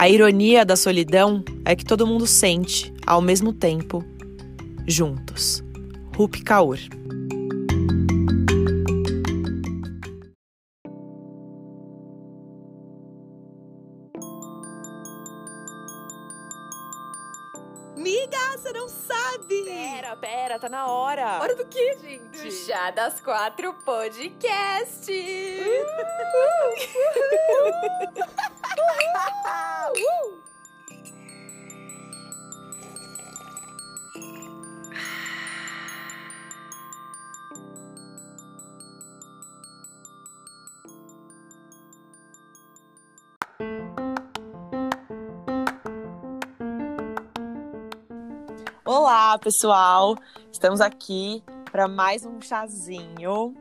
A ironia da solidão é que todo mundo sente, ao mesmo tempo, juntos. Rupi Kaur. Miga, você não sabe! Pera, pera, tá na hora. Hora do quê, gente? Do Chá das Quatro Podcast! Pessoal. Estamos aqui para mais um chazinho.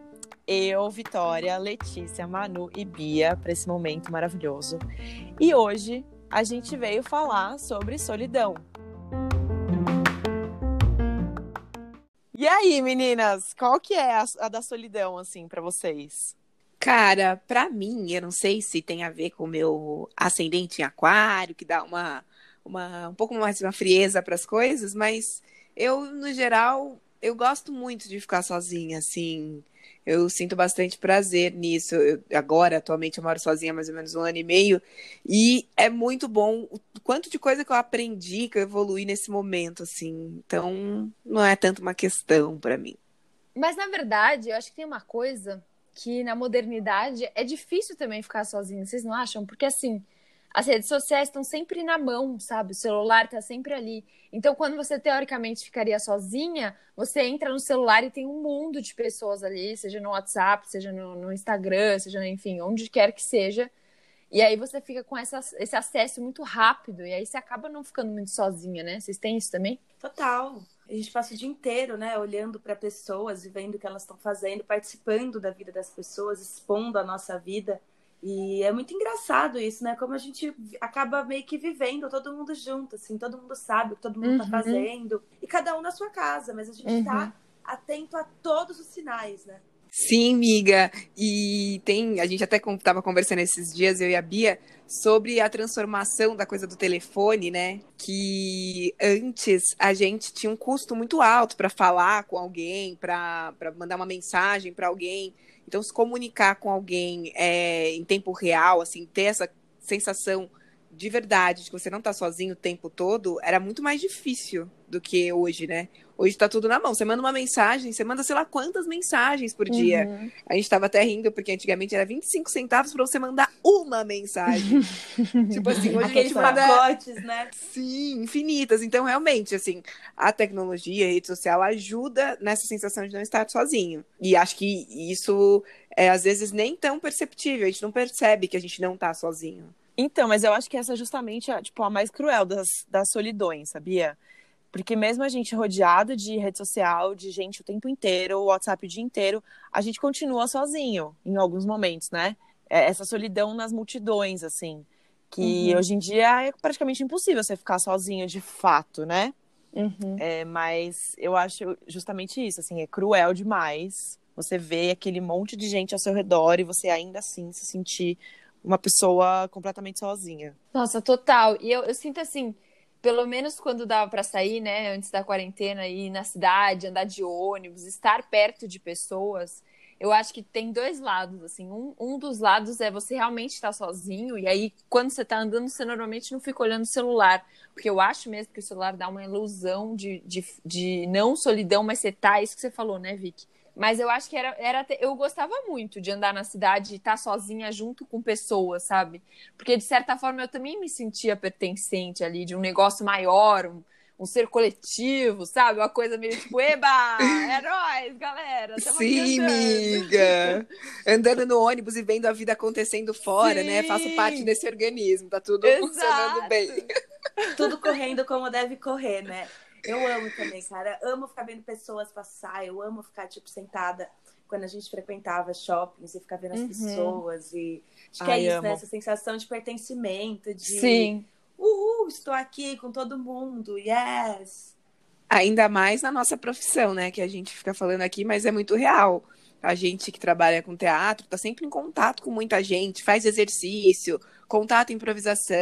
Eu, Vitória, Letícia, Manu e Bia para esse momento maravilhoso. E hoje a gente veio falar sobre solidão. E aí, meninas, qual que é a, a da solidão assim para vocês? Cara, pra mim, eu não sei se tem a ver com o meu ascendente em aquário, que dá uma, uma um pouco mais uma frieza para as coisas, mas eu, no geral, eu gosto muito de ficar sozinha, assim. Eu sinto bastante prazer nisso. Eu, agora, atualmente, eu moro sozinha há mais ou menos um ano e meio. E é muito bom o quanto de coisa que eu aprendi, que eu evolui nesse momento, assim. Então, não é tanto uma questão para mim. Mas, na verdade, eu acho que tem uma coisa que na modernidade é difícil também ficar sozinho, vocês não acham? Porque, assim, as redes sociais estão sempre na mão, sabe? O celular tá sempre ali. Então, quando você teoricamente ficaria sozinha, você entra no celular e tem um mundo de pessoas ali, seja no WhatsApp, seja no, no Instagram, seja, enfim, onde quer que seja. E aí você fica com essa, esse acesso muito rápido, e aí você acaba não ficando muito sozinha, né? Vocês têm isso também? Total. A gente passa o dia inteiro, né, olhando para pessoas e vendo o que elas estão fazendo, participando da vida das pessoas, expondo a nossa vida. E é muito engraçado isso, né? Como a gente acaba meio que vivendo todo mundo junto, assim, todo mundo sabe o que todo mundo tá Uhum. fazendo. E cada um na sua casa, mas a gente Uhum. tá atento a todos os sinais, né? Sim, miga. E tem, a gente até estava conversando esses dias, eu e a Bia, sobre a transformação da coisa do telefone, né? Que antes a gente tinha um custo muito alto para falar com alguém, para mandar uma mensagem para alguém. Então, se comunicar com alguém é, em tempo real, assim, ter essa sensação de verdade, de que você não tá sozinho o tempo todo, era muito mais difícil do que hoje, né? Hoje tá tudo na mão. Você manda uma mensagem, você manda sei lá quantas mensagens por dia. Uhum. A gente tava até rindo, porque antigamente era 25 centavos pra você mandar uma mensagem. tipo assim, hoje a Aqueles gente manda. pacotes, né? Sim, infinitas. Então, realmente, assim, a tecnologia, a rede social ajuda nessa sensação de não estar sozinho. E acho que isso é, às vezes, nem tão perceptível. A gente não percebe que a gente não tá sozinho. Então, mas eu acho que essa é justamente a, tipo, a mais cruel das, das solidões, sabia? Porque mesmo a gente rodeado de rede social, de gente o tempo inteiro, o WhatsApp o dia inteiro, a gente continua sozinho em alguns momentos, né? É essa solidão nas multidões, assim. Que Uhum. hoje em dia é praticamente impossível você ficar sozinho de fato, né? Uhum. É, mas eu acho justamente isso, assim, é cruel demais você ver aquele monte de gente ao seu redor e você ainda assim se sentir uma pessoa completamente sozinha. Nossa, total. E eu, eu sinto assim, pelo menos quando dava pra sair, né, antes da quarentena, ir na cidade, andar de ônibus, estar perto de pessoas, eu acho que tem dois lados, assim. Um, um dos lados é você realmente estar sozinho, e aí, quando você tá andando, você normalmente não fica olhando o celular. Porque eu acho mesmo que o celular dá uma ilusão de, de, de não solidão, mas você tá, isso que você falou, né, Vicky? Mas eu acho que era, era. Eu gostava muito de andar na cidade e estar sozinha junto com pessoas, sabe? Porque, de certa forma, eu também me sentia pertencente ali de um negócio maior, um, um ser coletivo, sabe? Uma coisa meio tipo, eba! É nóis, galera! Sim, andando." miga. Andando no ônibus e vendo a vida acontecendo fora, né? Sim. Faço parte desse organismo, tá tudo Exato. funcionando bem. Tudo correndo como deve correr, né? Eu amo também, cara. Amo ficar vendo pessoas passar. Eu amo ficar, tipo, sentada quando a gente frequentava shoppings e ficar vendo as Uhum. pessoas. E acho que Ai, é isso, amo. né? Essa sensação de pertencimento, de Sim. uhul, estou aqui com todo mundo, yes. Ainda mais na nossa profissão, né? Que a gente fica falando aqui, mas é muito real. A gente que trabalha com teatro tá sempre em contato com muita gente, faz exercício, contato, improvisação,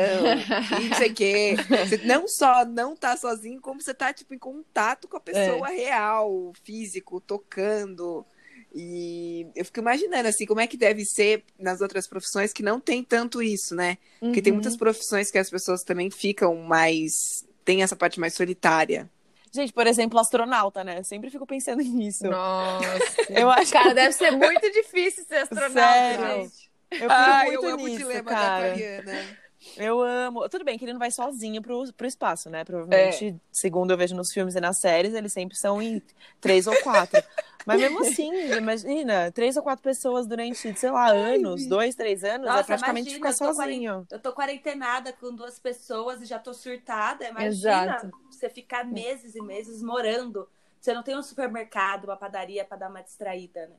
e não sei o quê. Você não só não tá sozinho, como você tá, tipo, em contato com a pessoa é. real, físico, tocando. E eu fico imaginando, assim, como é que deve ser nas outras profissões que não tem tanto isso, né? Porque tem muitas uhum. profissões que as pessoas também ficam mais. tem essa parte mais solitária. Gente, por exemplo, astronauta, né? Eu sempre fico pensando nisso. Nossa. eu acho Cara, deve ser muito difícil ser astronauta, Sério? gente. Eu fico ah, muito eu nisso, amo o dilema cara. da Eu amo. Tudo bem que ele não vai sozinho pro, pro espaço, né? Provavelmente, é. segundo eu vejo nos filmes e nas séries, eles sempre são em três ou quatro. Mas mesmo assim, imagina, três ou quatro pessoas durante, sei lá, Ai, anos, dois, três anos, é Nossa, é praticamente imagina, ficar eu sozinho. Eu tô quarentenada com duas pessoas e já tô surtada. Imagina Exato. você ficar meses e meses morando. Você não tem um supermercado, uma padaria para dar uma distraída, né?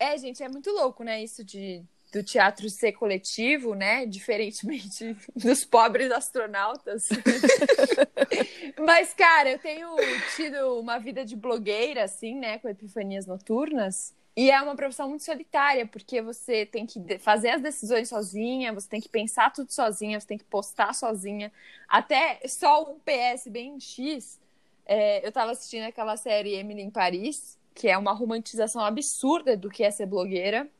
É, gente, é muito louco, né? Isso de do teatro ser coletivo, né? Diferentemente dos pobres astronautas. Mas, cara, eu tenho tido uma vida de blogueira, assim, né? Com epifanias noturnas. E é uma profissão muito solitária, porque você tem que fazer as decisões sozinha, você tem que pensar tudo sozinha, você tem que postar sozinha. Até só um PS bem X. É, eu tava assistindo aquela série Emily em Paris, que é uma romantização absurda do que é ser blogueira.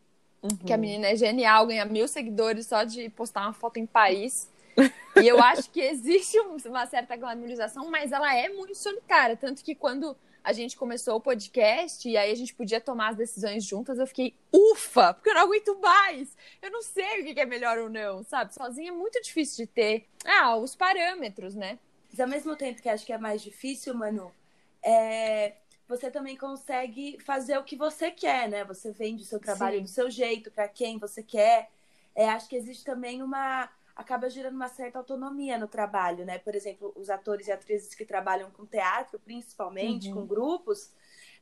Uhum. Que a menina é genial, ganha mil seguidores só de postar uma foto em Paris. e eu acho que existe uma certa glamorização, mas ela é muito solitária. Tanto que quando a gente começou o podcast e aí a gente podia tomar as decisões juntas, eu fiquei ufa, porque eu não aguento mais. Eu não sei o que é melhor ou não, sabe? Sozinha é muito difícil de ter ah, os parâmetros, né? Mas ao mesmo tempo que acho que é mais difícil, Manu, é você também consegue fazer o que você quer, né? Você vende o seu trabalho Sim. do seu jeito, para quem você quer. É, acho que existe também uma. acaba gerando uma certa autonomia no trabalho, né? Por exemplo, os atores e atrizes que trabalham com teatro, principalmente, uhum. com grupos,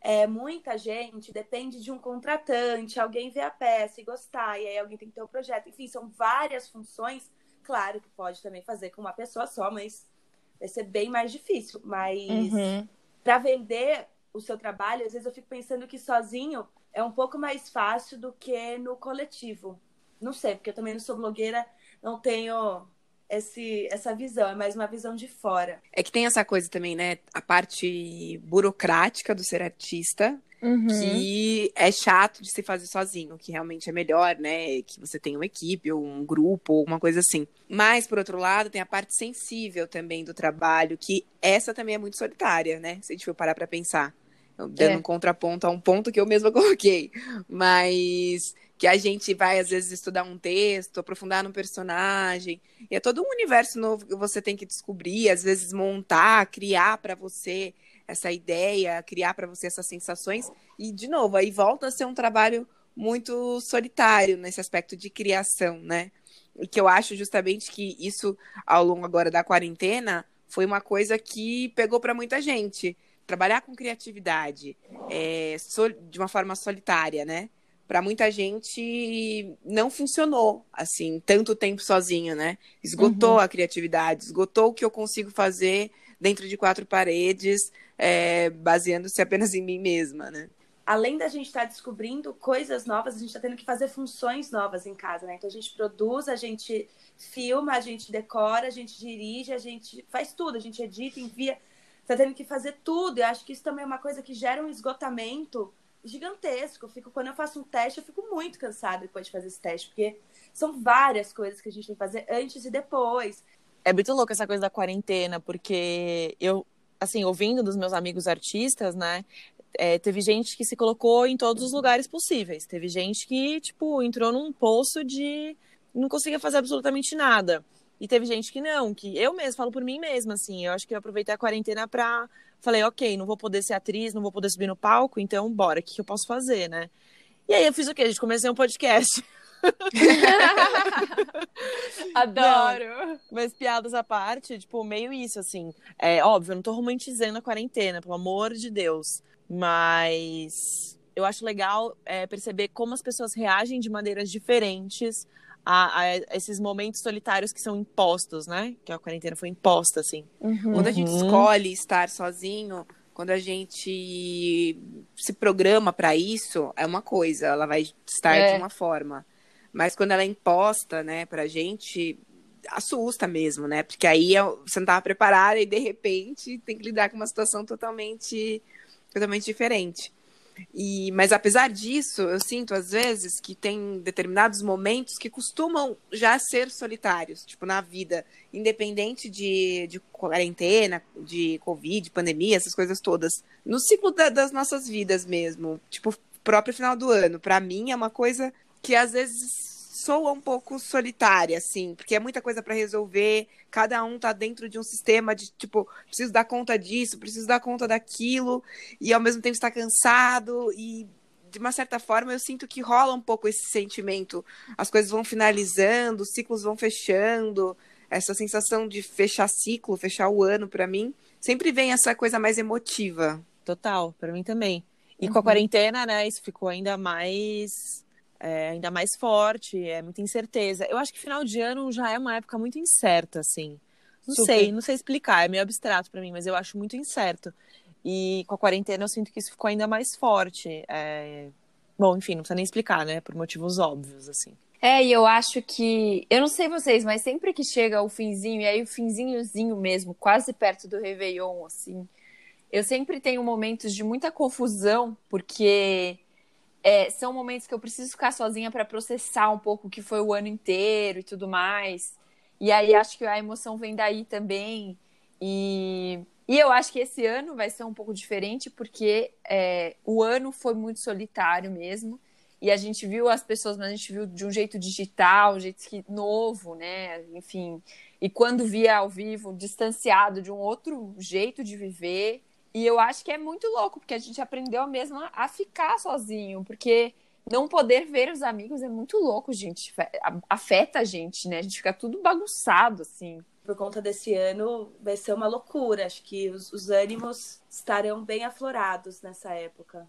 é, muita gente depende de um contratante, alguém vê a peça e gostar, e aí alguém tem que ter o um projeto. Enfim, são várias funções. Claro que pode também fazer com uma pessoa só, mas vai ser bem mais difícil. Mas uhum. para vender o seu trabalho, às vezes eu fico pensando que sozinho é um pouco mais fácil do que no coletivo. Não sei, porque eu também não sou blogueira, não tenho esse, essa visão, é mais uma visão de fora. É que tem essa coisa também, né? A parte burocrática do ser artista, uhum. que é chato de se fazer sozinho, que realmente é melhor, né? Que você tenha uma equipe, ou um grupo, ou alguma coisa assim. Mas, por outro lado, tem a parte sensível também do trabalho, que essa também é muito solitária, né? Se a gente for parar pra pensar dando é. um contraponto a um ponto que eu mesma coloquei. Mas que a gente vai, às vezes, estudar um texto, aprofundar no personagem. E é todo um universo novo que você tem que descobrir, às vezes montar, criar para você essa ideia, criar para você essas sensações. E, de novo, aí volta a ser um trabalho muito solitário nesse aspecto de criação, né? E que eu acho justamente que isso, ao longo agora da quarentena, foi uma coisa que pegou para muita gente trabalhar com criatividade é, de uma forma solitária, né? Para muita gente não funcionou assim tanto tempo sozinho, né? Esgotou uhum. a criatividade, esgotou o que eu consigo fazer dentro de quatro paredes, é, baseando-se apenas em mim mesma, né? Além da gente estar tá descobrindo coisas novas, a gente está tendo que fazer funções novas em casa, né? Então a gente produz, a gente filma, a gente decora, a gente dirige, a gente faz tudo, a gente edita, envia tá tendo que fazer tudo. E acho que isso também é uma coisa que gera um esgotamento gigantesco. Eu fico, quando eu faço um teste, eu fico muito cansada depois de fazer esse teste, porque são várias coisas que a gente tem que fazer antes e depois. É muito louco essa coisa da quarentena, porque eu, assim, ouvindo dos meus amigos artistas, né? É, teve gente que se colocou em todos os lugares possíveis. Teve gente que, tipo, entrou num poço de não conseguia fazer absolutamente nada. E teve gente que não, que eu mesmo falo por mim mesma, assim. Eu acho que eu aproveitei a quarentena pra. Falei, ok, não vou poder ser atriz, não vou poder subir no palco, então bora, o que, que eu posso fazer, né? E aí eu fiz o quê? A gente comecei um podcast. Adoro! Não, mas piadas à parte, tipo, meio isso, assim. É óbvio, eu não tô romantizando a quarentena, pelo amor de Deus. Mas eu acho legal é, perceber como as pessoas reagem de maneiras diferentes a, a, esses momentos solitários que são impostos, né? Que a quarentena foi imposta, assim. Uhum. Quando a gente uhum. escolhe estar sozinho, quando a gente se programa para isso, é uma coisa, ela vai estar É. de uma forma. Mas quando ela é imposta, né, pra gente, assusta mesmo, né? Porque aí é- você não estava preparada e de repente tem que lidar com uma situação totalmente, totalmente diferente. E, mas apesar disso, eu sinto às vezes que tem determinados momentos que costumam já ser solitários, tipo na vida, independente de, de quarentena, de Covid, pandemia, essas coisas todas. No ciclo da- das nossas vidas mesmo, tipo, próprio final do ano, pra mim é uma coisa que às vezes soa um pouco solitária, assim, porque é muita coisa pra resolver, cada um tá dentro de um sistema de, tipo, preciso dar conta disso, preciso dar conta daquilo, e ao mesmo tempo está cansado, e de uma certa forma eu sinto que rola um pouco esse sentimento. As coisas vão finalizando, os ciclos vão fechando, essa sensação de fechar ciclo, fechar o ano pra mim, sempre vem essa coisa mais emotiva. Total, pra mim também. E com a quarentena, né, isso ficou ainda mais é, ainda mais forte, é muita incerteza. Eu acho que final de ano já é uma época muito incerta, assim. Não Super. sei, não sei explicar, é meio abstrato pra mim, mas eu acho muito incerto. E com a quarentena eu sinto que isso ficou ainda mais forte. é, Bom, enfim, não precisa nem explicar, né? Por motivos óbvios, assim. É, e eu acho que. Eu não sei vocês, mas sempre que chega o finzinho, e aí o finzinhozinho mesmo, quase perto do Réveillon, assim, eu sempre tenho momentos de muita confusão, porque é, são momentos que eu preciso ficar sozinha para processar um pouco o que foi o ano inteiro e tudo mais. E aí acho que a emoção vem daí também. E, e eu acho que esse ano vai ser um pouco diferente, porque é, o ano foi muito solitário mesmo. E a gente viu as pessoas, mas a gente viu de um jeito digital, um jeito que, novo, né? Enfim. E quando via ao vivo, distanciado de um outro jeito de viver. E eu acho que é muito louco, porque a gente aprendeu mesmo a ficar sozinho, porque não poder ver os amigos é muito louco, gente. Afeta a gente, né? A gente fica tudo bagunçado, assim. Por conta desse ano, vai ser uma loucura. Acho que os, os ânimos estarão bem aflorados nessa época.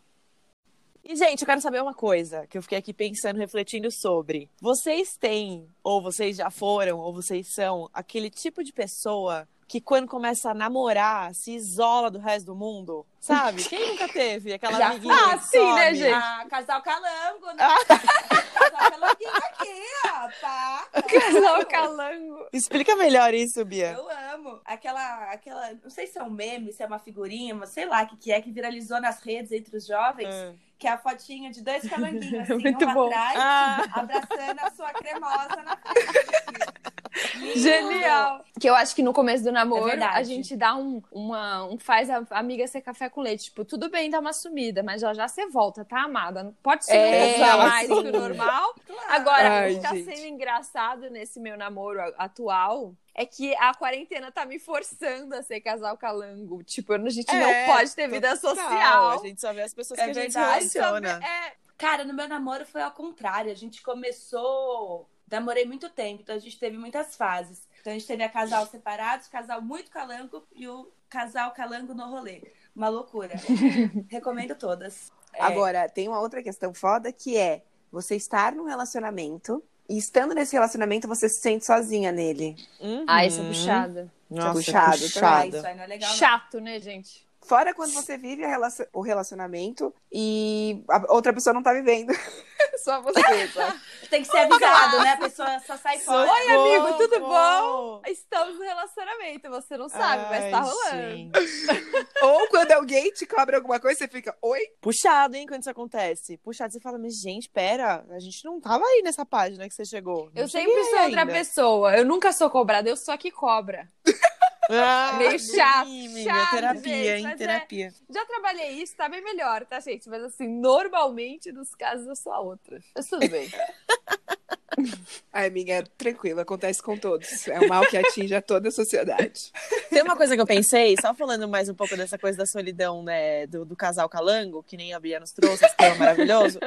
E, gente, eu quero saber uma coisa que eu fiquei aqui pensando, refletindo sobre. Vocês têm, ou vocês já foram, ou vocês são, aquele tipo de pessoa que quando começa a namorar se isola do resto do mundo? Sabe? Quem nunca teve aquela Já- amiguinha Ah, sim, né, gente? Ah, casal calango, né? casal calanguinho aqui, ó, tá? Casal calango. Explica melhor isso, Bia. Eu amo. Aquela, aquela, não sei se é um meme, se é uma figurinha, mas sei lá o que, que é, que viralizou nas redes entre os jovens, Ah. que é a fotinha de dois calanguinhos, assim, Muito um bom. atrás, Ah. abraçando a sua cremosa na frente. Genial. Que eu acho que no começo do namoro É a gente dá um, uma, um faz a amiga ser café com leite. Tipo, tudo bem dar uma sumida, mas já já você volta, tá, amada? Não Pode ser É, mais exato. que o normal. Claro. Agora, Ai, o que tá gente. sendo engraçado nesse meu namoro atual é que a quarentena tá me forçando a ser casal calango. Tipo, a gente É, não pode ter vida total. social. A gente só vê as pessoas É que a gente verdade. se relaciona. É, Cara, no meu namoro foi ao contrário. A gente começou. Namorei muito tempo, então a gente teve muitas fases. Então a gente teve a casal separados, casal muito calango e o casal calango no rolê. Uma loucura. Recomendo todas. É, Agora, tem uma outra questão foda que é você estar num relacionamento e estando nesse relacionamento você se sente sozinha nele. Uhum. Ah, isso é puxada. Nossa, Puxado, ah, puxado. isso aí não é legal. não. Chato, né, gente? Fora quando você vive a relacion- o relacionamento e a outra pessoa não tá vivendo. Só você, tá? Tem que ser avisado, né? A pessoa só sai fora. Oi, amigo, tudo Socorro! bom? Estamos no relacionamento, você não sabe, mas Ai, tá rolando. Ou quando alguém te cobra alguma coisa, você fica, oi? Puxado, hein, quando isso acontece. Puxado, você fala, mas gente, pera, a gente não tava aí nessa página que você chegou. Não Eu sempre sou outra ainda. pessoa. Eu nunca sou cobrada, eu sou a que cobra. Ah, Meio chato, chato, terapia, gente, hein, é- terapia. Já trabalhei isso, tá bem melhor, tá, gente? Mas assim, normalmente nos casos eu sou a outra. Mas tudo bem. Ai, amiga, tranquilo, acontece com todos. É um mal que atinge a toda a sociedade. Tem uma coisa que eu pensei, só falando mais um pouco dessa coisa da solidão, né, do, do casal calango, que nem a Bia nos trouxe, esse tema maravilhoso,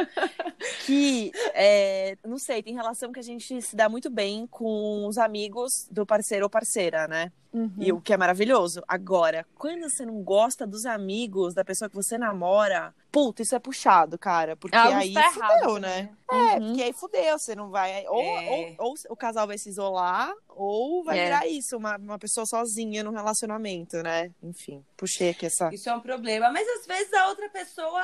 que, é, não sei, tem relação que a gente se dá muito bem com os amigos do parceiro ou parceira, né? Uhum. E o que é maravilhoso. Agora, quando você não gosta dos amigos da pessoa que você namora, puta, isso é puxado, cara. Porque Algo aí tá fudeu, errado, né? né? É, Uhum. porque aí fudeu, você não vai. Ou, É. ou, ou o casal vai se isolar, ou vai É. virar isso, uma, uma pessoa sozinha no relacionamento, né? Enfim, puxei aqui essa. Isso é um problema. Mas às vezes a outra pessoa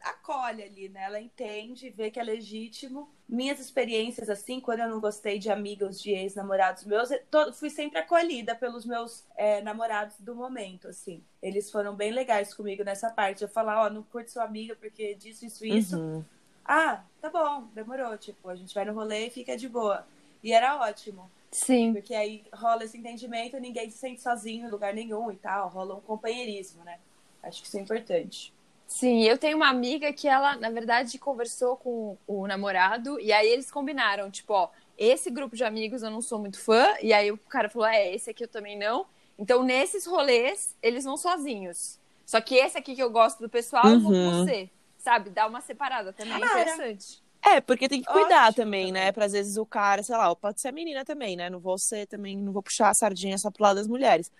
acolhe ali, né? Ela entende, vê que é legítimo. Minhas experiências, assim, quando eu não gostei de amigos de ex-namorados meus, eu to- fui sempre acolhida pelos meus é, namorados do momento, assim. Eles foram bem legais comigo nessa parte. Eu falar, ó, não curte sua amiga porque disso, isso, isso. Uhum. Ah, tá bom, demorou. Tipo, a gente vai no rolê e fica de boa. E era ótimo. Sim. Porque aí rola esse entendimento, ninguém se sente sozinho em lugar nenhum e tal. Rola um companheirismo, né? Acho que isso é importante. Sim, eu tenho uma amiga que ela, na verdade, conversou com o namorado e aí eles combinaram, tipo, ó, esse grupo de amigos eu não sou muito fã, e aí o cara falou, é, esse aqui eu também não. Então, nesses rolês, eles vão sozinhos. Só que esse aqui que eu gosto do pessoal, eu vou com Uhum. você. Sabe? Dá uma separada também, Cara. interessante. É, porque tem que cuidar Ótimo também, também. né? Pra às vezes o cara, sei lá, pode ser a menina também, né? Não vou ser também, não vou puxar a sardinha só pro lado das mulheres.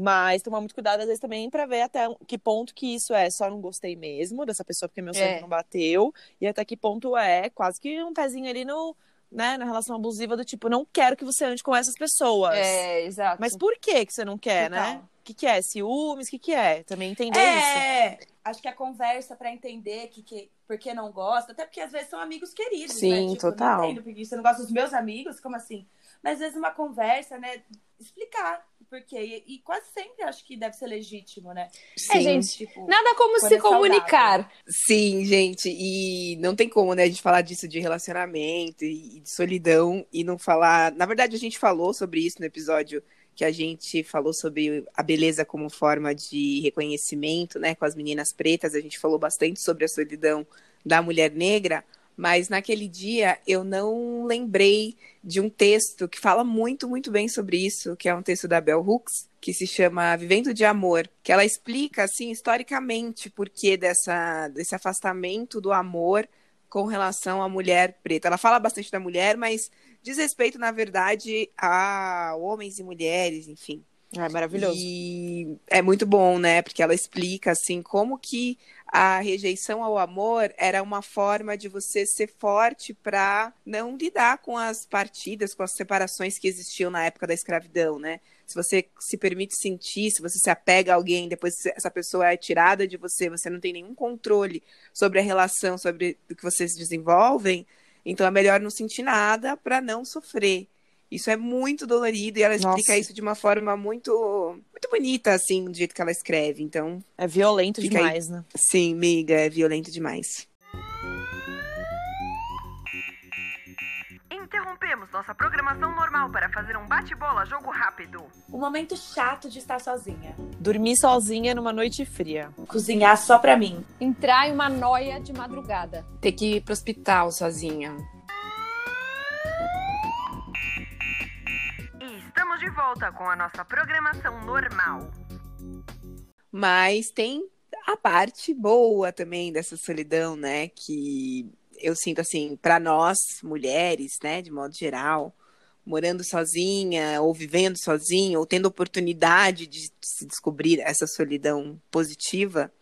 Mas tomar muito cuidado, às vezes, também pra ver até que ponto que isso é só não gostei mesmo dessa pessoa porque meu sangue É. não bateu. E até que ponto é quase que um pezinho ali no, né, na relação abusiva do tipo, não quero que você ande com essas pessoas. É, exato. Mas por que que você não quer, Total. né? O que, que é? Ciúmes? O que, que é? Também entender isso. É, acho que a conversa pra entender que, que por que não gosta, até porque às vezes são amigos queridos, Sim, né? Tipo, total. Não entendo porque você não gosta dos meus amigos, como assim? Mas às vezes uma conversa, né? Explicar o porquê. E, e quase sempre acho que deve ser legítimo, né? É, gente, Tipo, Nada como se é saudável. comunicar. Sim, gente, e não tem como, né, a gente falar disso de relacionamento e e de solidão e não falar. Na verdade, a gente falou sobre isso no episódio que a gente falou sobre a beleza como forma de reconhecimento, né, com as meninas pretas. A gente falou bastante sobre a solidão da mulher negra, mas naquele dia eu não lembrei de um texto que fala muito, muito bem sobre isso, que é um texto da Bell Hooks, que se chama Vivendo de Amor, que ela explica, assim, historicamente, por que dessa, desse afastamento do amor com relação à mulher preta. Ela fala bastante da mulher, mas diz respeito, na verdade, a homens e mulheres, enfim. É maravilhoso. E é muito bom, né? Porque ela explica assim como que a rejeição ao amor era uma forma de você ser forte para não lidar com as partidas, com as separações que existiam na época da escravidão, né? Se você se permite sentir, se você se apega a alguém, depois essa pessoa é tirada de você, você não tem nenhum controle sobre a relação, sobre o que vocês desenvolvem, então é melhor não sentir nada para não sofrer. Isso é muito dolorido e ela explica Nossa. isso de uma forma muito, muito bonita, assim, do jeito que ela escreve. Então, É violento Fica aí. demais, né? sim, miga, é violento demais. Interrompemos nossa programação normal para fazer um bate-bola jogo rápido. o momento chato de estar sozinha. Dormir sozinha numa noite fria. Cozinhar só pra mim. Entrar em uma noia de madrugada. Ter que ir pro hospital sozinha. Volta com a nossa programação normal. Mas tem a parte boa também dessa solidão, né? Que eu sinto assim, para nós mulheres, né, de modo geral, morando sozinha ou vivendo sozinha ou tendo oportunidade de se descobrir essa solidão positiva,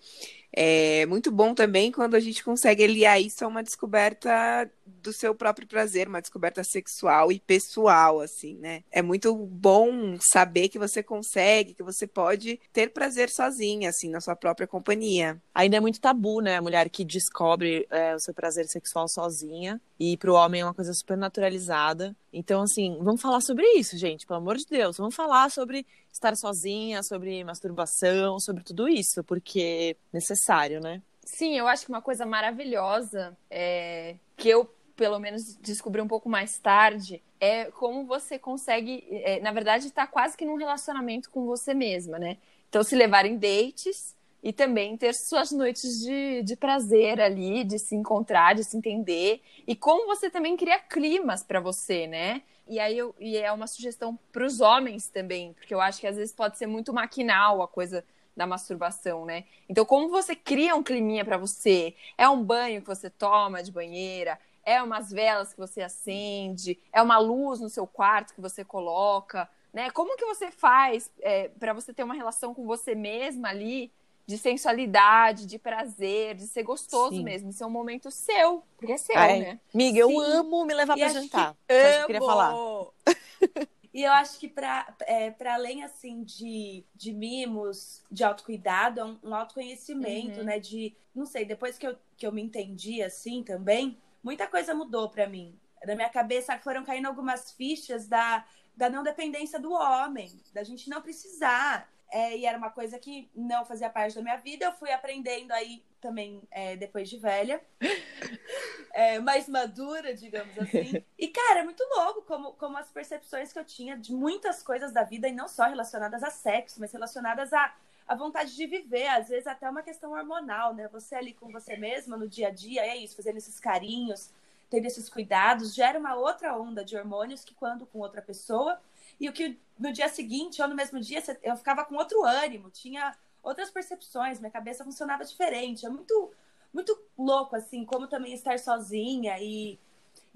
é muito bom também quando a gente consegue aliar isso a uma descoberta do seu próprio prazer, uma descoberta sexual e pessoal, assim, né? É muito bom saber que você consegue, que você pode ter prazer sozinha, assim, na sua própria companhia. Ainda é muito tabu, né? A mulher que descobre é, o seu prazer sexual sozinha. E pro homem é uma coisa super naturalizada. Então, assim, vamos falar sobre isso, gente, pelo amor de Deus. Vamos falar sobre estar sozinha, sobre masturbação, sobre tudo isso, porque é necessário, né? Sim, eu acho que uma coisa maravilhosa é, que eu, pelo menos, descobri um pouco mais tarde é como você consegue, é, na verdade, estar quase que num relacionamento com você mesma, né? Então, se levar em dates e também ter suas noites de, de prazer ali, de se encontrar, de se entender. E como você também cria climas para você, né? E aí eu, e é uma sugestão para os homens também, porque eu acho que às vezes pode ser muito maquinal a coisa da masturbação, né? Então, como você cria um climinha para você? É um banho que você toma de banheira? É umas velas que você acende? É uma luz no seu quarto que você coloca? Né? Como que você faz é, para você ter uma relação com você mesma ali de sensualidade, de prazer, de ser gostoso Sim. mesmo, ser um momento seu, porque é seu, Ai, né? Amiga, eu Sim. amo me levar acho jantar. que Só isso que eu queria falar. Amo! E eu acho que para é, pra além assim de, de mimos, de autocuidado, é um, um autoconhecimento, Uhum. né? De, não sei, depois que eu, que eu me entendi assim também, muita coisa mudou para mim. Na minha cabeça foram caindo algumas fichas da, da não dependência do homem, da gente não precisar. É, e era uma coisa que não fazia parte da minha vida. Eu fui aprendendo aí também é, depois de velha. É, mais madura, digamos assim. E, cara, é muito louco como, como as percepções que eu tinha de muitas coisas da vida, e não só relacionadas a sexo, mas relacionadas a, a vontade de viver, às vezes até uma questão hormonal, né? Você ali com você mesma no dia a dia, é isso, fazendo esses carinhos, tendo esses cuidados, gera uma outra onda de hormônios que quando com outra pessoa. E o que no dia seguinte ou no mesmo dia eu ficava com outro ânimo, tinha outras percepções, minha cabeça funcionava diferente. É muito, muito louco, assim, como também estar sozinha e,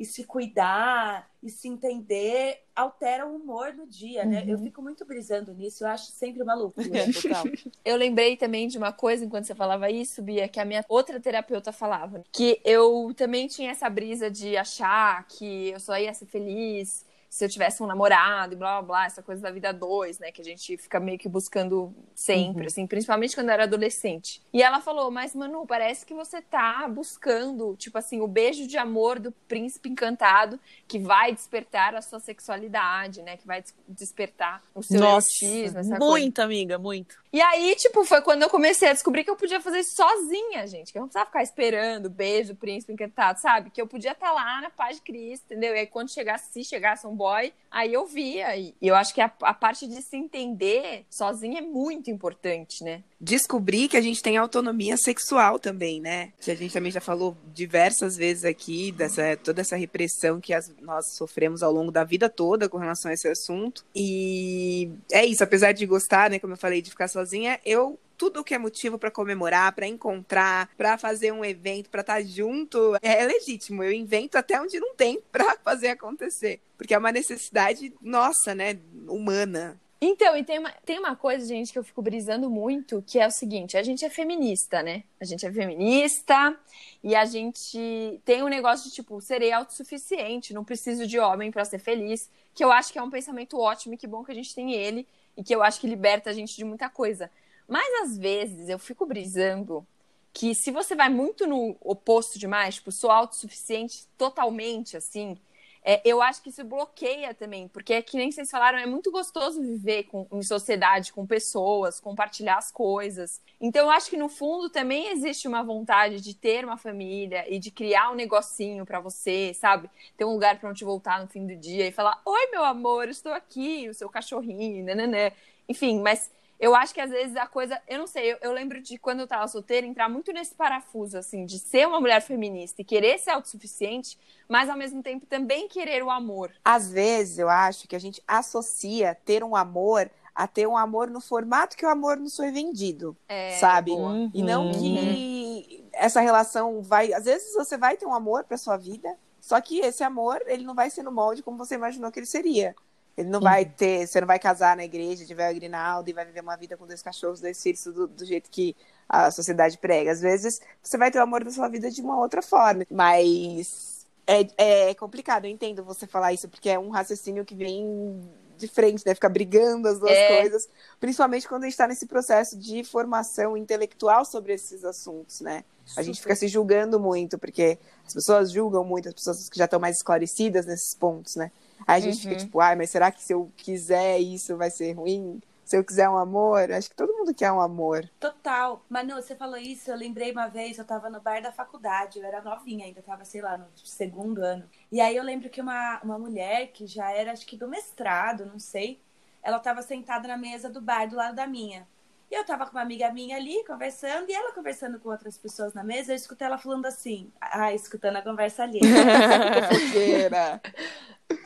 e se cuidar e se entender altera o humor no dia, né? Eu fico muito brisando nisso, eu acho sempre uma loucura. Total. Eu lembrei também de uma coisa enquanto você falava isso, Bia, que a minha outra terapeuta falava. Que eu também tinha essa brisa de achar que eu só ia ser feliz se eu tivesse um namorado e blá blá blá, essa coisa da vida dois, né? Que a gente fica meio que buscando sempre, assim, principalmente quando eu era adolescente. E ela falou, mas Manu, parece que você tá buscando, tipo assim, o beijo de amor do príncipe encantado que vai despertar a sua sexualidade, né? Que vai des- despertar o seu Nossa, erotismo, essa coisa. muito, amiga, muito. E aí, tipo, foi quando eu comecei a descobrir que eu podia fazer isso sozinha, gente. Que eu não precisava ficar esperando beijo, príncipe encantado, sabe? Que eu podia estar lá na paz de Cristo, entendeu? E aí, quando chegasse, se chegasse um boy, aí eu via. E eu acho que a, a parte de se entender sozinha é muito importante, né? Descobrir que a gente tem autonomia sexual também, né? A gente também já falou diversas vezes aqui dessa toda essa repressão que as- nós sofremos ao longo da vida toda com relação a esse assunto. E é isso, apesar de gostar, né, como eu falei, de ficar sozinha, eu tudo que é motivo pra comemorar, pra encontrar, pra fazer um evento, pra estar junto, é legítimo. Eu invento até onde não tem pra fazer acontecer, porque é uma necessidade nossa, né, humana. Então, e tem uma, tem uma coisa, gente, que eu fico brisando muito, que é o seguinte: a gente é feminista, né? A gente é feminista e a gente tem um negócio de tipo, serei autossuficiente, não preciso de homem pra ser feliz, que eu acho que é um pensamento ótimo e que bom que a gente tem ele e que eu acho que liberta a gente de muita coisa. Mas às vezes eu fico brisando que se você vai muito no oposto demais, tipo, sou autossuficiente totalmente, assim, é, eu acho que isso bloqueia também, porque é que nem vocês falaram, é muito gostoso viver com, em sociedade, com pessoas, compartilhar as coisas. Então, eu acho que no fundo também existe uma vontade de ter uma família e de criar um negocinho pra você, sabe? Ter um lugar pra onde voltar no fim do dia e falar: Oi, meu amor, estou aqui, o seu cachorrinho, nananã. Enfim, mas eu acho que às vezes a coisa. Eu não sei, eu, eu lembro de quando eu tava solteira entrar muito nesse parafuso, assim, de ser uma mulher feminista e querer ser autossuficiente, mas ao mesmo tempo também querer o amor. Às vezes eu acho que a gente associa ter um amor a ter um amor no formato que o amor nos foi vendido, É, sabe? boa. E não Uhum. que essa relação vai. Às vezes você vai ter um amor pra sua vida, só que esse amor ele não vai ser no molde como você imaginou que ele seria. Ele não vai ter, você não vai casar na igreja de véu e grinaldo e vai viver uma vida com dois cachorros, dois filhos, do, do jeito que a sociedade prega. Às vezes você vai ter o amor da sua vida de uma outra forma. Mas é, é complicado, eu entendo você falar isso, porque é um raciocínio que vem de frente, né? Fica brigando as duas É. coisas. Principalmente quando a gente está nesse processo de formação intelectual sobre esses assuntos, né? A gente fica se julgando muito, porque as pessoas julgam muito, as pessoas que já estão mais esclarecidas nesses pontos, né? Aí a gente fica Uhum. tipo, ai, mas será que se eu quiser isso vai ser ruim? Se eu quiser um amor? Acho que todo mundo quer um amor. Total. Manu, você falou isso, eu lembrei uma vez, eu tava no bar da faculdade, eu era novinha ainda, tava, sei lá, no segundo ano. E aí eu lembro que uma, uma mulher que já era, acho que do mestrado, não sei, ela tava sentada na mesa do bar do lado da minha. E eu tava com uma amiga minha ali, conversando, e ela conversando com outras pessoas na mesa, eu escutei ela falando assim, ah, escutando a conversa ali.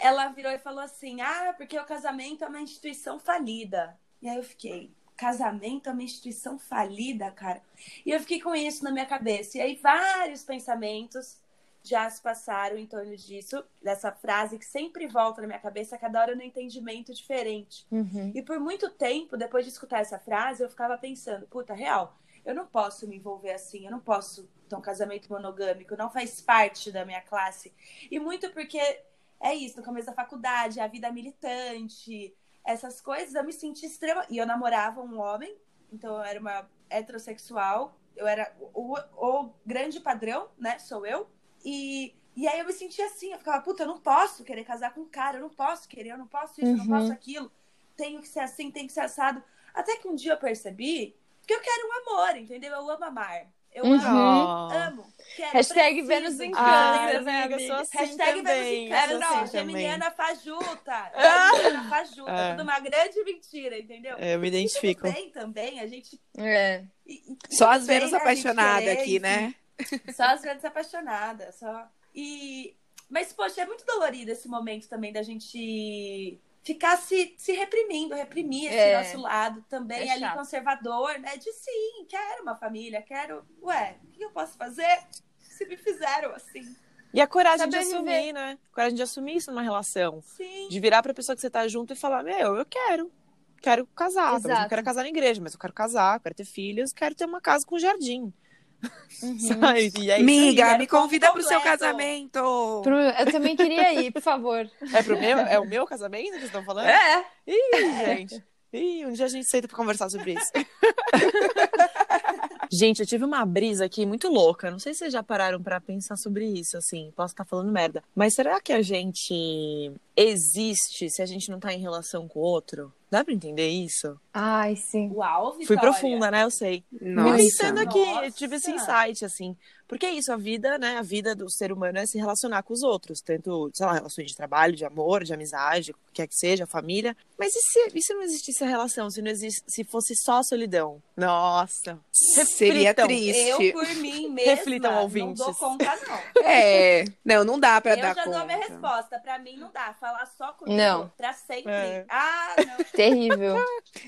Ela virou e falou assim: Ah, porque o casamento é uma instituição falida. E aí eu fiquei, casamento é uma instituição falida, cara. E eu fiquei com isso na minha cabeça. E aí vários pensamentos já se passaram em torno disso, dessa frase que sempre volta na minha cabeça, cada hora no entendimento diferente. Uhum. E por muito tempo, depois de escutar essa frase, eu ficava pensando, puta, real, eu não posso me envolver assim, eu não posso ter um casamento monogâmico, não faz parte da minha classe. E muito porque é isso, no começo da faculdade, a vida militante, essas coisas, eu me senti extrema. E eu namorava um homem, então eu era uma heterossexual, eu era o, o grande padrão, né? Sou eu. E, e aí eu me sentia assim, eu ficava, puta, eu não posso querer casar com um cara, eu não posso querer, eu não posso isso, eu não Uhum. posso aquilo. Tenho que ser assim, tenho que ser assado. Até que um dia eu percebi que eu quero um amor, entendeu? Eu amo amar. Eu Uhum. amo, amo. Quero, Hashtag preciso, Vênus em Câncer, né, amiga, amiga? assim Hashtag. Vênus em Câncer, assim geminiana fajuta. Geminiana fajuta, É. tudo uma grande mentira, entendeu? É, Eu me E tudo identifico. bem também, a gente... É. e- e Só as Vênus né, apaixonadas aqui, né? Só as vezes apaixonadas, só. E mas poxa, é muito dolorido esse momento também da gente ficar se, se reprimindo, reprimir esse É. nosso lado também É ali chato. conservador, né? De sim, quero uma família, quero, ué, o que eu posso fazer? Se me fizeram assim. E a coragem Saber de assumir, viver. né? Coragem de assumir isso numa relação. Sim. De virar pra pessoa que você tá junto e falar, meu, eu quero. Quero casar. Talvez não Exato. quero casar na igreja, mas eu quero casar, quero ter filhos, quero ter uma casa com jardim. Uhum. Sabe? E é Amiga, aí, me convida pro seu completo. casamento. Pro- Eu também queria ir, por favor. É, pro meu, é o meu casamento que vocês estão falando? É. Ih, gente. Ih, um dia a gente senta pra conversar sobre isso. gente, eu tive uma brisa aqui muito louca. Não sei se vocês já pararam pra pensar sobre isso, assim. Posso estar falando merda. Mas será que a gente existe se a gente não tá em relação com o outro? Dá pra entender isso? Ai, sim. Uau, Fui Vitória. profunda, né? Eu sei. Nossa. E pensando aqui, Nossa. eu tive esse insight, assim. Porque é isso, a vida, né? A vida do ser humano é se relacionar com os outros. Tanto, sei lá, relações de trabalho, de amor, de amizade, o que quer que seja, família. Mas e se, e se não existisse a relação? Se não existe, se fosse só solidão? Nossa. Seria Reflitam. triste. Eu, por mim mesma, Reflitam, não ouvintes. dou conta, não. É. Não, não dá pra eu dar já conta. dou a minha resposta. Pra mim, não dá. Falar só comigo Não. pra sempre. É. Ah, não. Terrível.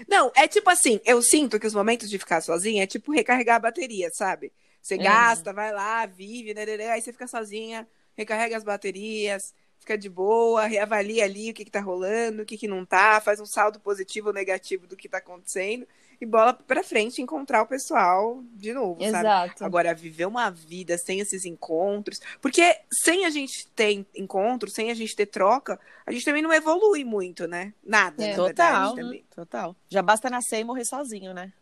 Não, é tipo assim, eu sinto que os momentos de ficar sozinha é tipo recarregar a bateria, sabe? Você Uhum. gasta, vai lá, vive, né, né, né, aí você fica sozinha, recarrega as baterias, fica de boa, reavalia ali o que, que tá rolando, o que, que não tá, faz um saldo positivo ou negativo do que tá acontecendo e bola pra frente encontrar o pessoal de novo, sabe? Exato. Agora, viver uma vida sem esses encontros. Porque sem a gente ter encontro, sem a gente ter troca, a gente também não evolui muito, né? Nada, É. na Total. verdade. Total. Já basta nascer e morrer sozinho, né?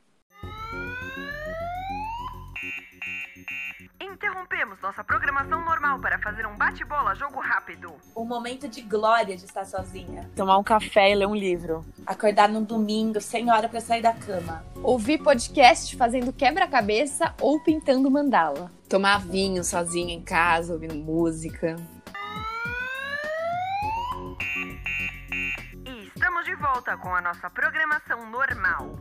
Interrompemos nossa programação normal para fazer um bate-bola jogo rápido. Um momento de glória de estar sozinha. Tomar um café e ler um livro. Acordar num domingo, sem hora pra sair da cama. Ouvir podcast fazendo quebra-cabeça ou pintando mandala. Tomar vinho sozinha em casa, ouvindo música. E estamos de volta com a nossa programação normal.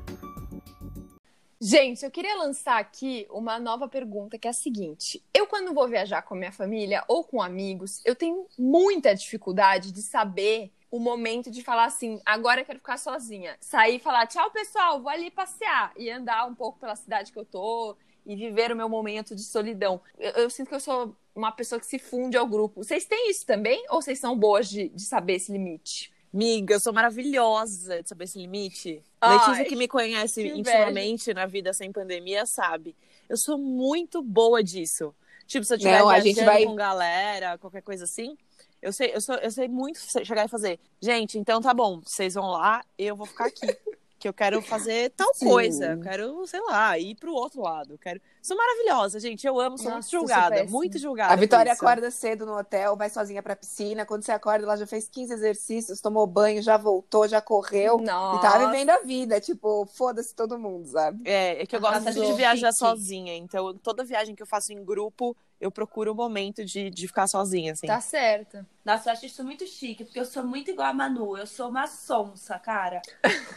Gente, eu queria lançar aqui uma nova pergunta que é a seguinte: eu, quando vou viajar com a minha família ou com amigos, eu tenho muita dificuldade de saber o momento de falar assim, agora eu quero ficar sozinha. Sair e falar, tchau, pessoal, vou ali passear e andar um pouco pela cidade que eu tô e viver o meu momento de solidão. Eu, eu sinto que eu sou uma pessoa que se funde ao grupo. Vocês têm isso também? Ou vocês são boas de, de saber esse limite? Miga, eu sou maravilhosa de saber esse limite. Ai, Letícia, que me conhece que intimamente na vida sem pandemia, sabe. Eu sou muito boa disso. Tipo, se eu estiver Não, a gente vai- com galera, qualquer coisa assim, eu sei, eu, sou, eu sei muito chegar e fazer. Gente, então tá bom, vocês vão lá, eu vou ficar aqui. que eu quero fazer tal Sim. coisa. Eu quero, sei lá, ir pro outro lado. Eu quero... Sou maravilhosa, gente. Eu amo, sou Nossa, muito julgada. Muito julgada. A Vitória acorda cedo no hotel, vai sozinha pra piscina. Quando você acorda, ela já fez 15 exercícios, tomou banho, já voltou, já correu. Nossa. E tá vivendo a vida. Tipo, foda-se todo mundo, sabe? É, é que eu gosto muito de gente, viajar sozinha. Então, toda viagem que eu faço em grupo, eu procuro o momento de, de ficar sozinha, assim. Tá certo. Nossa, eu acho isso muito chique, porque eu sou muito igual a Manu. Eu sou uma sonsa, cara.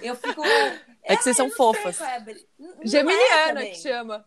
Eu fico. É que vocês são não sei fofas. é é Geminiana também. que chama.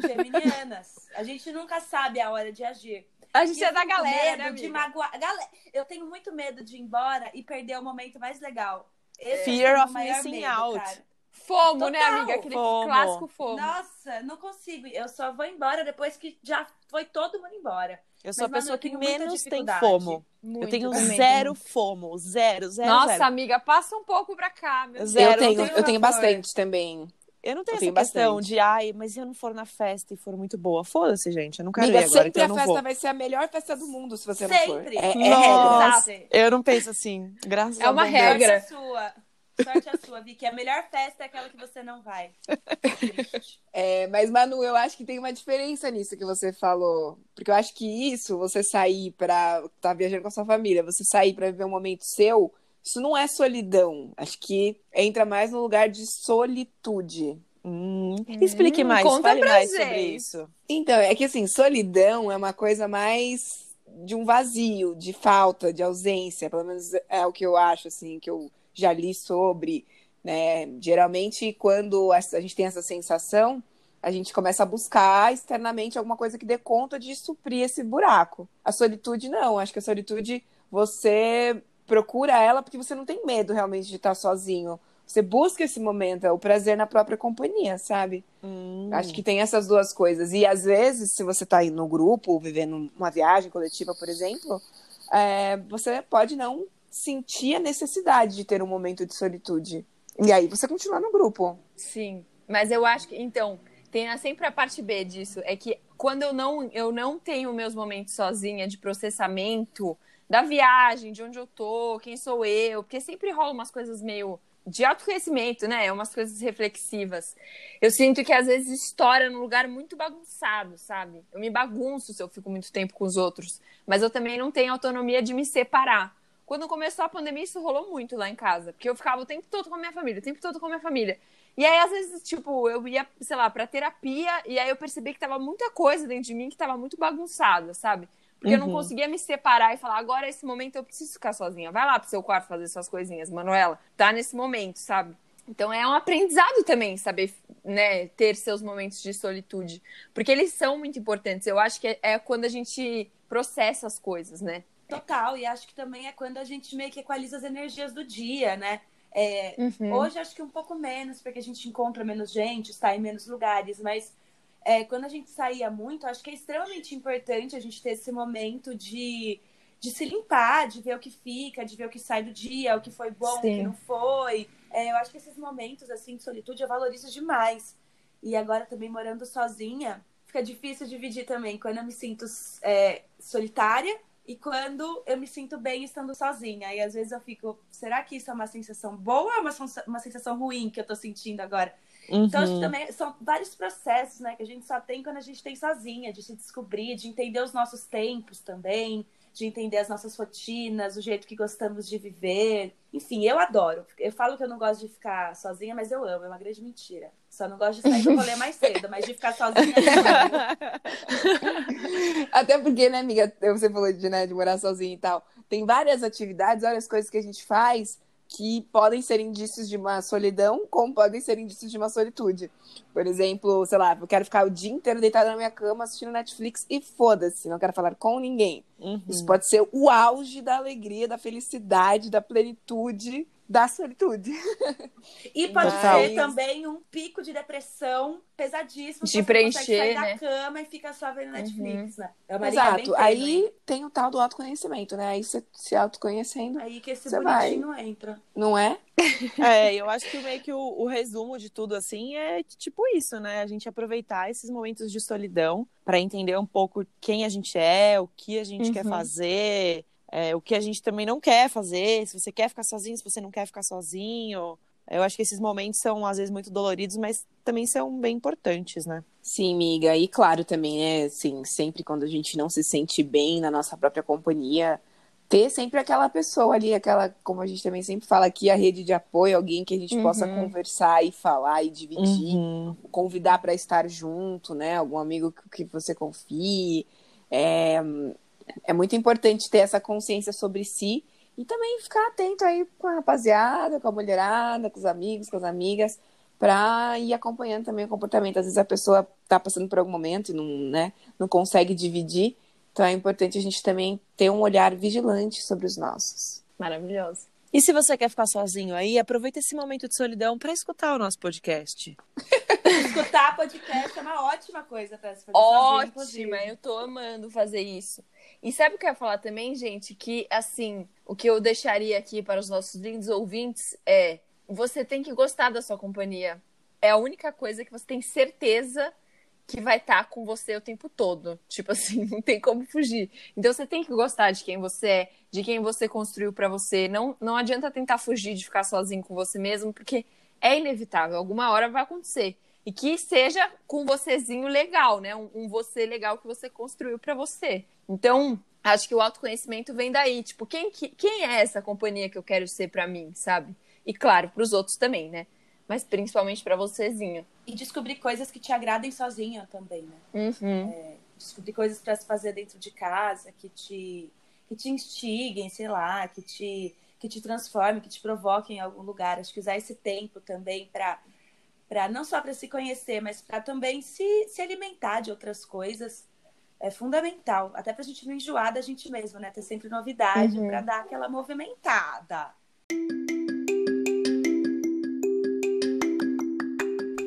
Geminianas. A gente nunca sabe a hora de agir. A gente é da galera, medo né, de magoar. Galera, eu tenho muito medo de ir embora e perder o momento mais legal. Esse Fear é of missing medo, out. cara. Fomo, né, Total. amiga? Aquele Fomo. clássico fomo. Nossa, não consigo. Eu só vou embora depois que já foi todo mundo embora. Eu sou a Mas, mano, pessoa eu que menos tem fomo. Muito eu tenho também. zero fomo. Zero, zero, Nossa, zero. amiga, passa um pouco pra cá, meu Zero, eu tenho, eu tenho bastante também. Eu não tenho Eu essa tenho questão bastante. de, ai, mas se eu não for na festa e for muito boa, foda-se, gente. Eu não quero Amiga, ir agora, sempre então eu a festa vou. vai ser a melhor festa do mundo se você não for. Sempre. É, é regra. Nossa, Exato. eu não penso assim. Graças É a uma Deus. regra. Sorte a sua. Sorte a sua, Vicky. A melhor festa é aquela que você não vai. É, mas, Manu, eu acho que tem uma diferença nisso que você falou. Porque eu acho que isso, você sair pra. tá viajando com a sua família, você sair pra viver um momento seu, isso não é solidão. Acho que entra mais no lugar de solitude. Hum, explique Hum, mais, conta fale pra mais gente. sobre isso. Então, é que assim, solidão é uma coisa mais de um vazio, de falta, de ausência. Pelo menos é o que eu acho, assim, que eu já li sobre. Né? Geralmente, quando a gente tem essa sensação, a gente começa a buscar externamente alguma coisa que dê conta de suprir esse buraco. A solitude, não. Acho que a solitude, você procura ela porque você não tem medo realmente de estar sozinho. Você busca esse momento, é o prazer na própria companhia, sabe? Hum. Acho que tem essas duas coisas. E às vezes, se você tá indo no grupo, vivendo uma viagem coletiva, por exemplo, é, você pode não sentir a necessidade de ter um momento de solitude. E aí você continua no grupo. Sim, mas eu acho que então tem sempre a parte B disso, é que quando eu não eu não tenho meus momentos sozinha de processamento da viagem, de onde eu tô, quem sou eu, porque sempre rola umas coisas meio de autoconhecimento, né? Umas coisas reflexivas. Eu sinto que às vezes estoura num lugar muito bagunçado, sabe? Eu me bagunço se eu fico muito tempo com os outros, mas eu também não tenho autonomia de me separar. Quando começou a pandemia, isso rolou muito lá em casa, porque eu ficava o tempo todo com a minha família, o tempo todo com a minha família. E aí, às vezes, tipo, eu ia, sei lá, pra terapia, e aí eu percebi que tava muita coisa dentro de mim que tava muito bagunçada, sabe? Porque eu não Uhum. conseguia me separar e falar, agora esse momento eu preciso ficar sozinha. Vai lá pro seu quarto fazer suas coisinhas, Manuela. Tá nesse momento, sabe? Então é um aprendizado também saber, né, ter seus momentos de solitude. Porque eles são muito importantes. Eu acho que é, é quando a gente processa as coisas, né? Total. E acho que também é quando a gente meio que equaliza as energias do dia, né? É, Uhum. Hoje acho que um pouco menos, porque a gente encontra menos gente, está em menos lugares, mas é, quando a gente saía muito, acho que é extremamente importante a gente ter esse momento de, de se limpar, de ver o que fica, de ver o que sai do dia, o que foi bom, o que Sim. não foi. É, eu acho que esses momentos assim de solitude eu valorizo demais. E agora também morando sozinha, fica difícil dividir também quando eu me sinto é, solitária e quando eu me sinto bem estando sozinha. E às vezes eu fico, será que isso é uma sensação boa ou é uma, uma sensação ruim que eu tô sentindo agora? Então, acho que Uhum. também são vários processos, né, que a gente só tem quando a gente tem sozinha, de se descobrir, de entender os nossos tempos também, de entender as nossas rotinas, o jeito que gostamos de viver. Enfim, eu adoro. Eu falo que eu não gosto de ficar sozinha, mas eu amo, é uma grande mentira. Só não gosto de sair do rolê mais cedo, mas de ficar sozinha. Até porque, né, amiga, você falou de, né, de morar sozinha e tal. Tem várias atividades, várias coisas que a gente faz que podem ser indícios de uma solidão, como podem ser indícios de uma solitude. Por exemplo, sei lá, eu quero ficar o dia inteiro deitada na minha cama assistindo Netflix e foda-se, não quero falar com ninguém. Uhum. Isso pode ser o auge da alegria, da felicidade, da plenitude, da solitude. E pode Total. ser também um pico de depressão pesadíssimo. De preencher, sair né? da cama e fica só vendo Netflix, né? É Exato. Aí tem o tal do autoconhecimento, né? Aí você se autoconhecendo, Aí que esse bonitinho entra. não é? É, eu acho que meio que o, o resumo de tudo assim é tipo isso, né? A gente aproveitar esses momentos de solidão para entender um pouco quem a gente é, o que a gente quer Uhum. fazer, é, o que a gente também não quer fazer, se você quer ficar sozinho, se você não quer ficar sozinho. Eu acho que esses momentos são às vezes muito doloridos, mas também são bem importantes, né? Sim, miga. E claro também, né? Assim, sempre quando a gente não se sente bem na nossa própria companhia, ter sempre aquela pessoa ali, aquela, como a gente também sempre fala aqui, a rede de apoio, alguém que a gente possa Uhum. conversar e falar e dividir, Uhum. convidar para estar junto, né? Algum amigo que, que você confie. É, é muito importante ter essa consciência sobre si e também ficar atento aí com a rapaziada, com a mulherada, com os amigos, com as amigas, para ir acompanhando também o comportamento. Às vezes a pessoa tá passando por algum momento e não, né, não consegue dividir. Então é importante a gente também ter um olhar vigilante sobre os nossos. Maravilhoso. E se você quer ficar sozinho aí, aproveita esse momento de solidão para escutar o nosso podcast. Escutar podcast é uma ótima coisa para se fazer sozinho. Ótima, eu tô amando fazer isso. E sabe o que eu ia falar também, gente? Que, assim, o que eu deixaria aqui para os nossos lindos ouvintes é: você tem que gostar da sua companhia. É a única coisa que você tem certeza que vai estar com você o tempo todo. Tipo assim, não tem como fugir. Então você tem que gostar de quem você é, de quem você construiu pra você. Não, não adianta tentar fugir de ficar sozinho com você mesmo, porque é inevitável. Alguma hora vai acontecer. E que seja com vocêzinho legal, né? Um, um você legal que você construiu pra você. Então, acho que o autoconhecimento vem daí. Tipo, quem, que- quem é essa companhia que eu quero ser pra mim, sabe? E claro, pros outros também, né? Mas principalmente pra vocêzinho. E descobrir coisas que te agradem sozinha também, né? Uhum. descobrir coisas para se fazer dentro de casa que te que te instiguem, sei lá, que te que te transformem, que te provoquem em algum lugar. Acho que usar esse tempo também para para não só para se conhecer, mas para também se, se alimentar de outras coisas é fundamental, até para a gente não enjoar da gente mesmo, né? Ter sempre novidade Uhum. para dar aquela movimentada.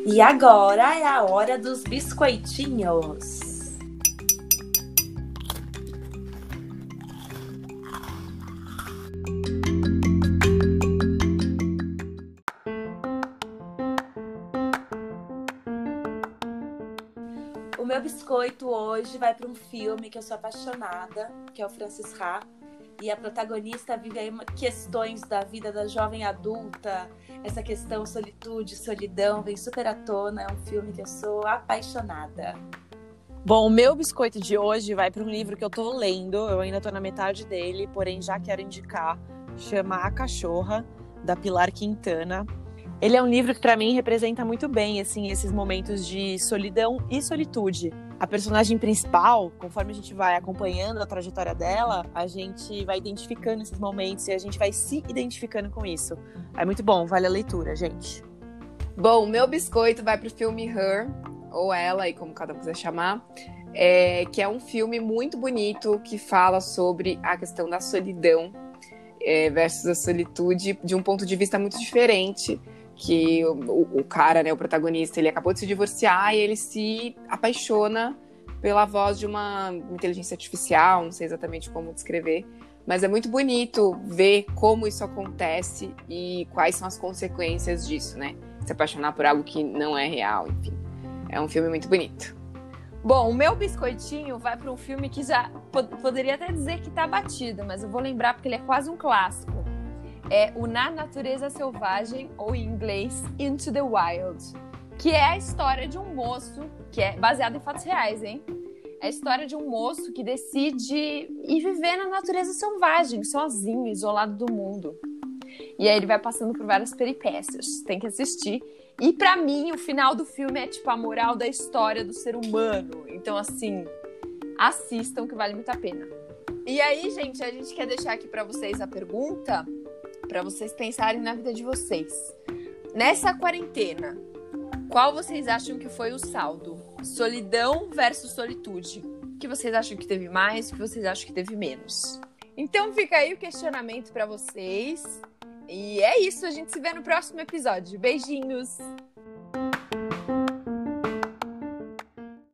E agora é a hora dos biscoitinhos. Meu biscoito hoje vai para um filme que eu sou apaixonada, que é o Francis Ha. E a protagonista vive aí questões da vida da jovem adulta, essa questão solitude, solidão, vem super à tona. É um filme que eu sou apaixonada. Bom, o meu biscoito de hoje vai para um livro que eu tô lendo. Eu ainda tô na metade dele, porém já quero indicar. Chama A Cachorra, da Pilar Quintana. Ele é um livro que para mim representa muito bem assim esses momentos de solidão e solitude. A personagem principal, conforme a gente vai acompanhando a trajetória dela, a gente vai identificando esses momentos e a gente vai se identificando com isso. É muito bom, vale a leitura, gente. Bom, meu biscoito vai pro filme Her, ou Ela, aí como cada um quiser chamar, é, que é um filme muito bonito que fala sobre a questão da solidão é, versus a solitude de um ponto de vista muito diferente. Que o, o- cara, né, o protagonista, ele acabou de se divorciar e ele se apaixona pela voz de uma inteligência artificial, não sei exatamente como descrever, mas é muito bonito ver como isso acontece e quais são as consequências disso, né? Se apaixonar por algo que não é real, enfim. É um filme muito bonito. Bom, o meu biscoitinho vai para um filme que já po- poderia até dizer que tá batido, mas eu vou lembrar porque ele é quase um clássico. É o Na Natureza Selvagem, ou em inglês, Into the Wild, que é a história de um moço, que é baseado em fatos reais, hein? É a história de um moço que decide ir viver na natureza selvagem, sozinho, isolado do mundo. E aí ele vai passando por várias peripécias. Tem que assistir. E pra mim, o final do filme é tipo a moral da história do ser humano. Então, assim, assistam que vale muito a pena. E aí, gente, a gente quer deixar aqui pra vocês a pergunta pra vocês pensarem na vida de vocês. Nessa quarentena, qual vocês acham que foi o saldo? Solidão versus solitude. O que vocês acham que teve mais? O que vocês acham que teve menos? Então fica aí o questionamento pra vocês. E é isso, a gente se vê no próximo episódio. Beijinhos!